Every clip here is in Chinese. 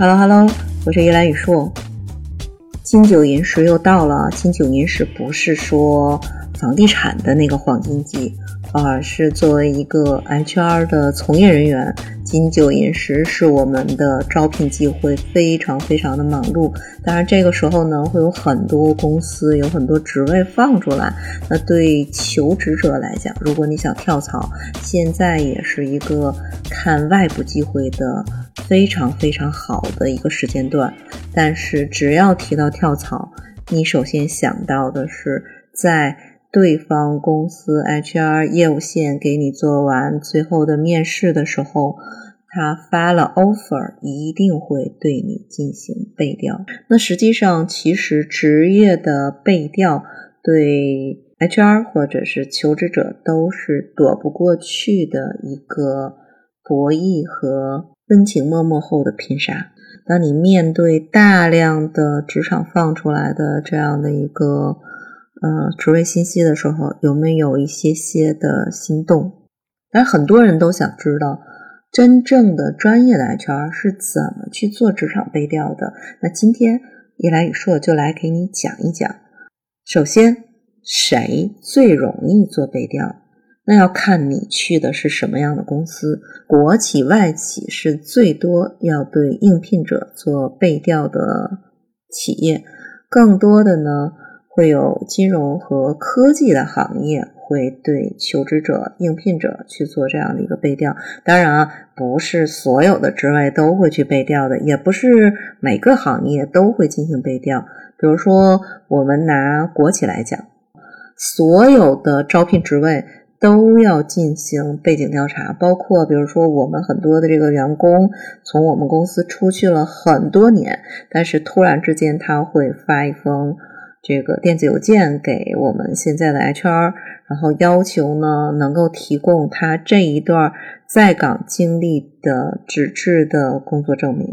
Hello Hello，我是依兰宇硕。金九银十又到了，金九银十不是说房地产的那个黄金季，而是作为一个 HR 的从业人员，金九银十是我们的招聘机会非常非常的忙碌。当然这个时候呢，会有很多公司有很多职位放出来。那对求职者来讲，如果你想跳槽，现在也是一个看外部机会的。非常非常好的一个时间段，但是只要提到跳槽，你首先想到的是，在对方公司 HR 业务线给你做完最后的面试的时候，他发了 offer，一定会对你进行背调。那实际上，其实职业的背调对 HR 或者是求职者都是躲不过去的一个博弈和。温情脉脉后的拼杀。当你面对大量的职场放出来的这样的一个呃职位信息的时候，有没有一些些的心动？但很多人都想知道，真正的专业的 HR 是怎么去做职场背调的。那今天一来一说，就来给你讲一讲。首先，谁最容易做背调？那要看你去的是什么样的公司，国企、外企是最多要对应聘者做背调的企业，更多的呢会有金融和科技的行业会对求职者、应聘者去做这样的一个背调。当然啊，不是所有的职位都会去背调的，也不是每个行业都会进行背调。比如说，我们拿国企来讲，所有的招聘职位。都要进行背景调查，包括比如说我们很多的这个员工从我们公司出去了很多年，但是突然之间他会发一封这个电子邮件给我们现在的 HR，然后要求呢能够提供他这一段在岗经历的纸质的工作证明。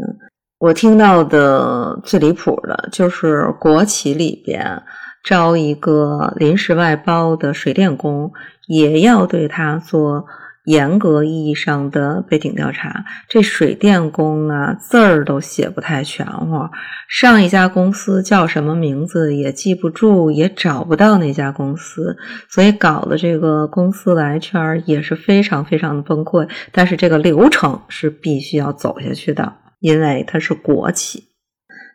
我听到的最离谱的就是国企里边。招一个临时外包的水电工，也要对他做严格意义上的背景调查。这水电工啊，字儿都写不太全乎，上一家公司叫什么名字也记不住，也找不到那家公司，所以搞的这个公司的 HR 也是非常非常的崩溃。但是这个流程是必须要走下去的，因为它是国企。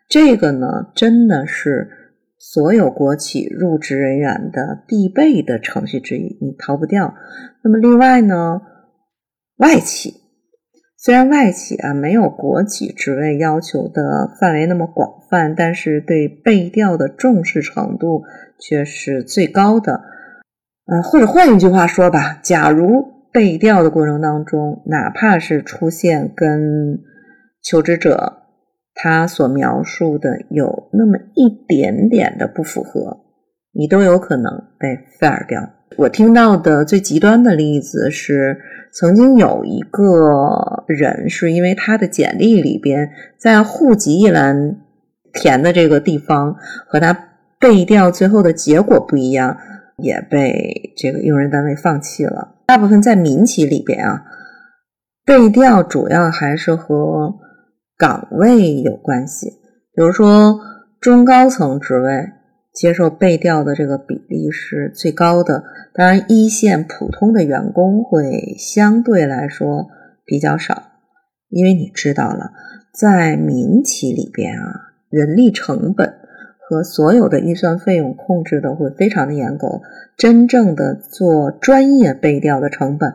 这个呢，真的是。所有国企入职人员的必备的程序之一，你逃不掉。那么另外呢，外企虽然外企啊没有国企职位要求的范围那么广泛，但是对背调的重视程度却是最高的。呃，或者换一句话说吧，假如背调的过程当中，哪怕是出现跟求职者。他所描述的有那么一点点的不符合，你都有可能被 fire 掉。我听到的最极端的例子是，曾经有一个人是因为他的简历里边在户籍一栏填的这个地方和他背调最后的结果不一样，也被这个用人单位放弃了。大部分在民企里边啊，背调主要还是和。岗位有关系，比如说中高层职位接受背调的这个比例是最高的。当然，一线普通的员工会相对来说比较少，因为你知道了，在民企里边啊，人力成本和所有的预算费用控制的会非常的严格，真正的做专业背调的成本。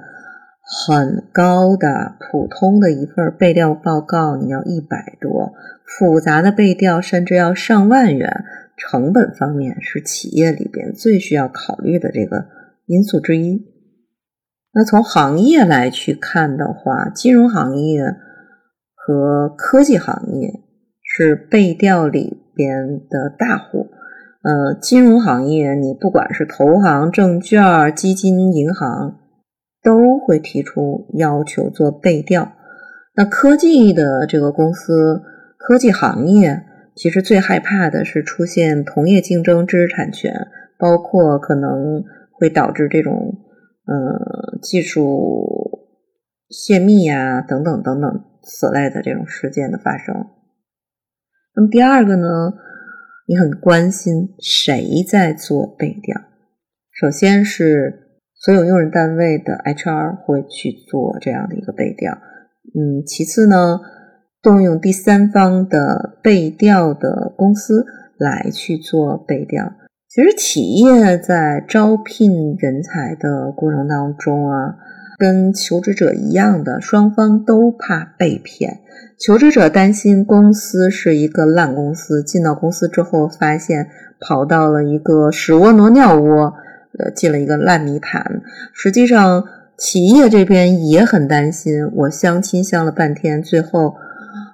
很高的普通的一份背调报告，你要一百多；复杂的背调甚至要上万元。成本方面是企业里边最需要考虑的这个因素之一。那从行业来去看的话，金融行业和科技行业是背调里边的大户。呃，金融行业你不管是投行、证券、基金、银行。都会提出要求做背调。那科技的这个公司，科技行业其实最害怕的是出现同业竞争、知识产权，包括可能会导致这种呃技术泄密呀等等等等此类的这种事件的发生。那么第二个呢，你很关心谁在做背调。首先是所有用人单位的 HR 会去做这样的一个背调，嗯，其次呢，动用第三方的背调的公司来去做背调。其实企业在招聘人才的过程当中啊。跟求职者一样的，双方都怕被骗。求职者担心公司是一个烂公司，进到公司之后发现跑到了一个屎窝挪尿窝，呃，进了一个烂泥潭。实际上，企业这边也很担心，我相亲相了半天，最后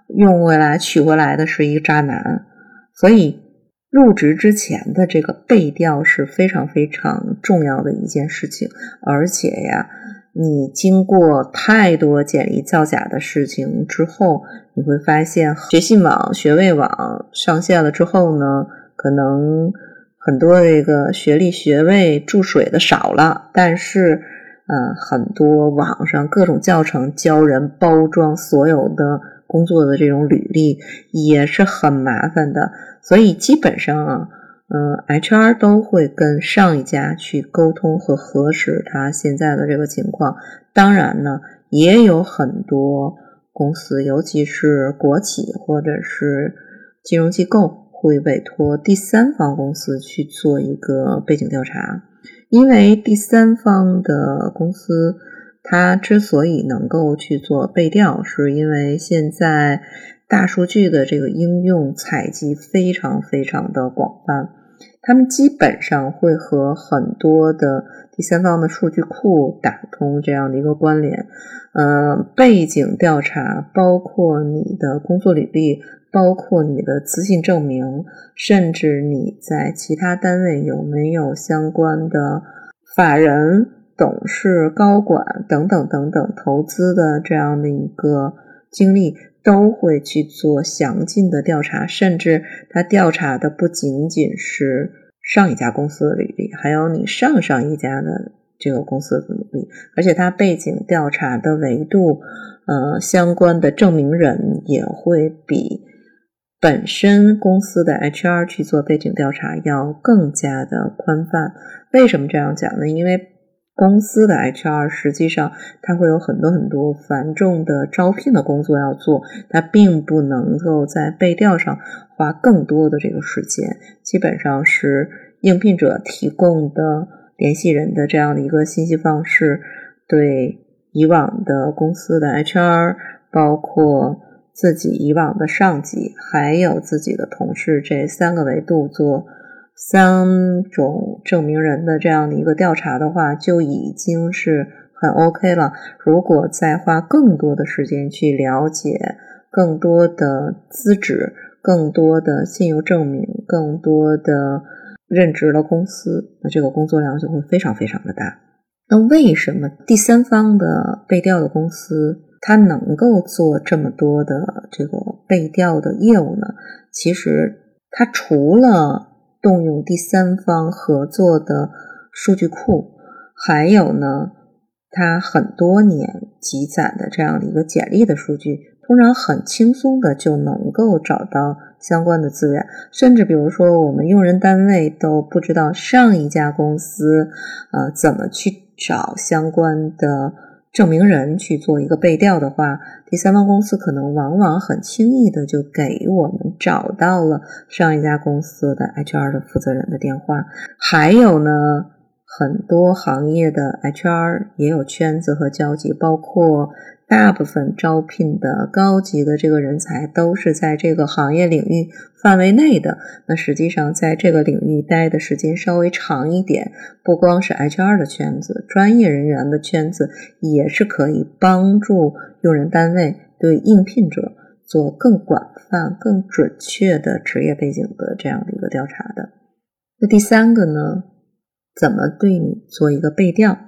用回来娶回来的是一个渣男。所以，入职之前的这个背调是非常非常重要的一件事情，而且呀。你经过太多简历造假的事情之后，你会发现学信网、学位网上线了之后呢，可能很多这个学历、学位注水的少了，但是，嗯，很多网上各种教程教人包装所有的工作的这种履历也是很麻烦的，所以基本上啊。嗯，HR 都会跟上一家去沟通和核实他现在的这个情况。当然呢，也有很多公司，尤其是国企或者是金融机构，会委托第三方公司去做一个背景调查。因为第三方的公司，它之所以能够去做背调，是因为现在。大数据的这个应用采集非常非常的广泛，他们基本上会和很多的第三方的数据库打通这样的一个关联。嗯，背景调查包括你的工作履历，包括你的资信证明，甚至你在其他单位有没有相关的法人、董事、高管等等等等投资的这样的一个经历。都会去做详尽的调查，甚至他调查的不仅仅是上一家公司的履历，还有你上上一家的这个公司的履历，而且他背景调查的维度，呃，相关的证明人也会比本身公司的 HR 去做背景调查要更加的宽泛。为什么这样讲呢？因为公司的 HR 实际上，他会有很多很多繁重的招聘的工作要做，他并不能够在背调上花更多的这个时间，基本上是应聘者提供的联系人的这样的一个信息方式，对以往的公司的 HR，包括自己以往的上级，还有自己的同事这三个维度做。三种证明人的这样的一个调查的话，就已经是很 OK 了。如果再花更多的时间去了解更多的资质、更多的信用证明、更多的任职的公司，那这个工作量就会非常非常的大。那为什么第三方的被调的公司他能够做这么多的这个背调的业务呢？其实他除了动用第三方合作的数据库，还有呢，他很多年积攒的这样的一个简历的数据，通常很轻松的就能够找到相关的资源。甚至比如说，我们用人单位都不知道上一家公司，呃，怎么去找相关的。证明人去做一个背调的话，第三方公司可能往往很轻易的就给我们找到了上一家公司的 HR 的负责人的电话。还有呢，很多行业的 HR 也有圈子和交集，包括。大部分招聘的高级的这个人才都是在这个行业领域范围内的。那实际上，在这个领域待的时间稍微长一点，不光是 HR 的圈子，专业人员的圈子也是可以帮助用人单位对应聘者做更广泛、更准确的职业背景的这样的一个调查的。那第三个呢，怎么对你做一个背调？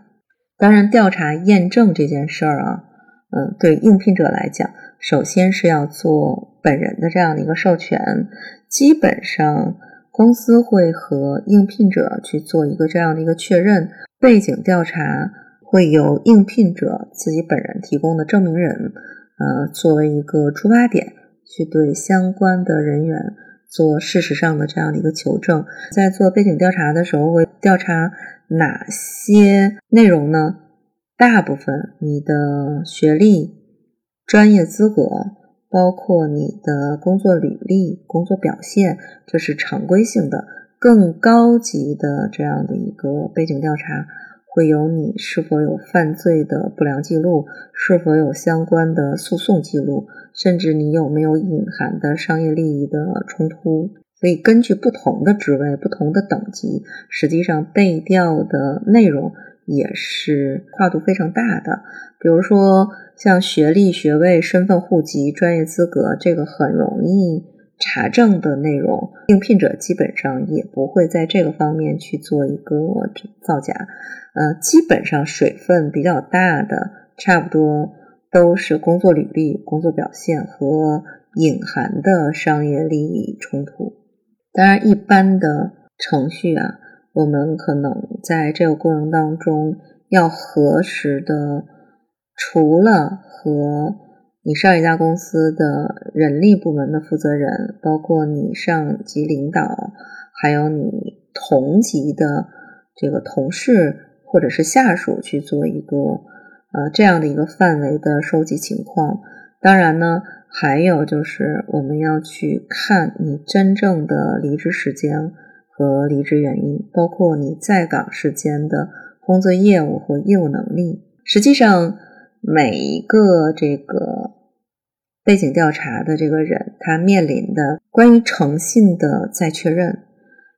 当然，调查验证这件事儿啊。嗯，对应聘者来讲，首先是要做本人的这样的一个授权。基本上，公司会和应聘者去做一个这样的一个确认。背景调查会由应聘者自己本人提供的证明人，呃，作为一个出发点去对相关的人员做事实上的这样的一个求证。在做背景调查的时候，会调查哪些内容呢？大部分你的学历、专业资格，包括你的工作履历、工作表现，这是常规性的。更高级的这样的一个背景调查，会有你是否有犯罪的不良记录，是否有相关的诉讼记录，甚至你有没有隐含的商业利益的冲突。所以，根据不同的职位、不同的等级，实际上背调的内容。也是跨度非常大的，比如说像学历、学位、身份、户籍、专业资格，这个很容易查证的内容，应聘者基本上也不会在这个方面去做一个造假。呃，基本上水分比较大的，差不多都是工作履历、工作表现和隐含的商业利益冲突。当然，一般的程序啊。我们可能在这个过程当中要核实的，除了和你上一家公司的人力部门的负责人，包括你上级领导，还有你同级的这个同事或者是下属去做一个呃这样的一个范围的收集情况。当然呢，还有就是我们要去看你真正的离职时间。和离职原因，包括你在岗时间的工作业务和业务能力。实际上，每一个这个背景调查的这个人，他面临的关于诚信的再确认，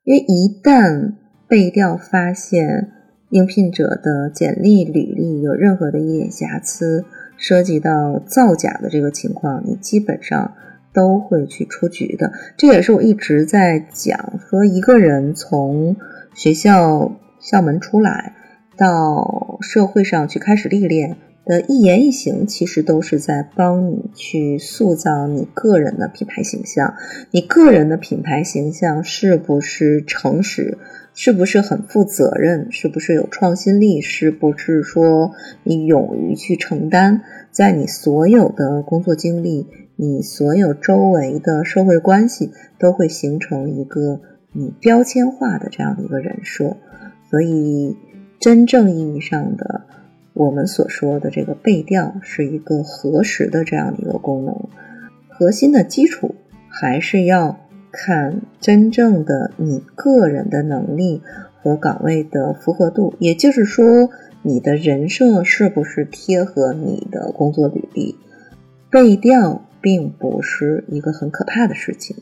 因为一旦背调发现应聘者的简历履历有任何的一点瑕疵，涉及到造假的这个情况，你基本上。都会去出局的，这也是我一直在讲，说一个人从学校校门出来到社会上去开始历练的一言一行，其实都是在帮你去塑造你个人的品牌形象。你个人的品牌形象是不是诚实？是不是很负责任？是不是有创新力？是不是说你勇于去承担？在你所有的工作经历。你所有周围的社会关系都会形成一个你标签化的这样的一个人设，所以真正意义上的我们所说的这个背调是一个核实的这样的一个功能，核心的基础还是要看真正的你个人的能力和岗位的符合度，也就是说你的人设是不是贴合你的工作履历，背调。并不是一个很可怕的事情，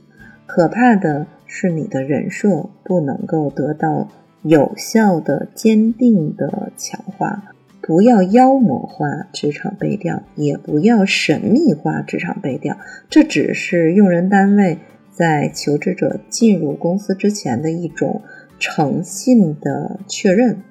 可怕的是你的人设不能够得到有效的、坚定的强化。不要妖魔化职场背调，也不要神秘化职场背调，这只是用人单位在求职者进入公司之前的一种诚信的确认。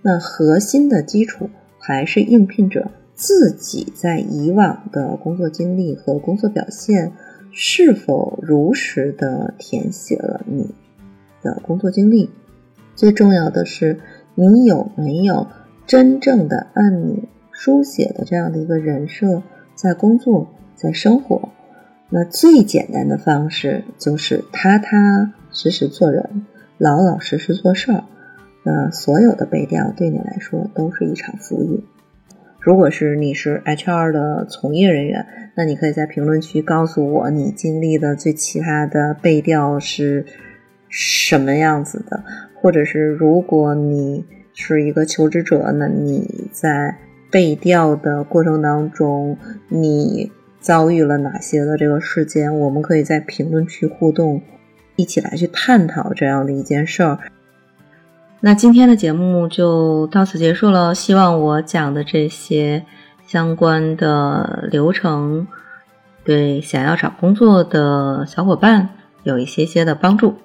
那核心的基础还是应聘者。自己在以往的工作经历和工作表现是否如实的填写了你的工作经历？最重要的是，你有没有真正的按你书写的这样的一个人设在工作、在生活？那最简单的方式就是踏踏实实做人，老老实实做事儿。那所有的背调对你来说都是一场浮云。如果是你是 HR 的从业人员，那你可以在评论区告诉我你经历的最奇葩的背调是什么样子的，或者是如果你是一个求职者，那你在背调的过程当中，你遭遇了哪些的这个事件？我们可以在评论区互动，一起来去探讨这样的一件事儿。那今天的节目就到此结束了，希望我讲的这些相关的流程，对想要找工作的小伙伴有一些些的帮助。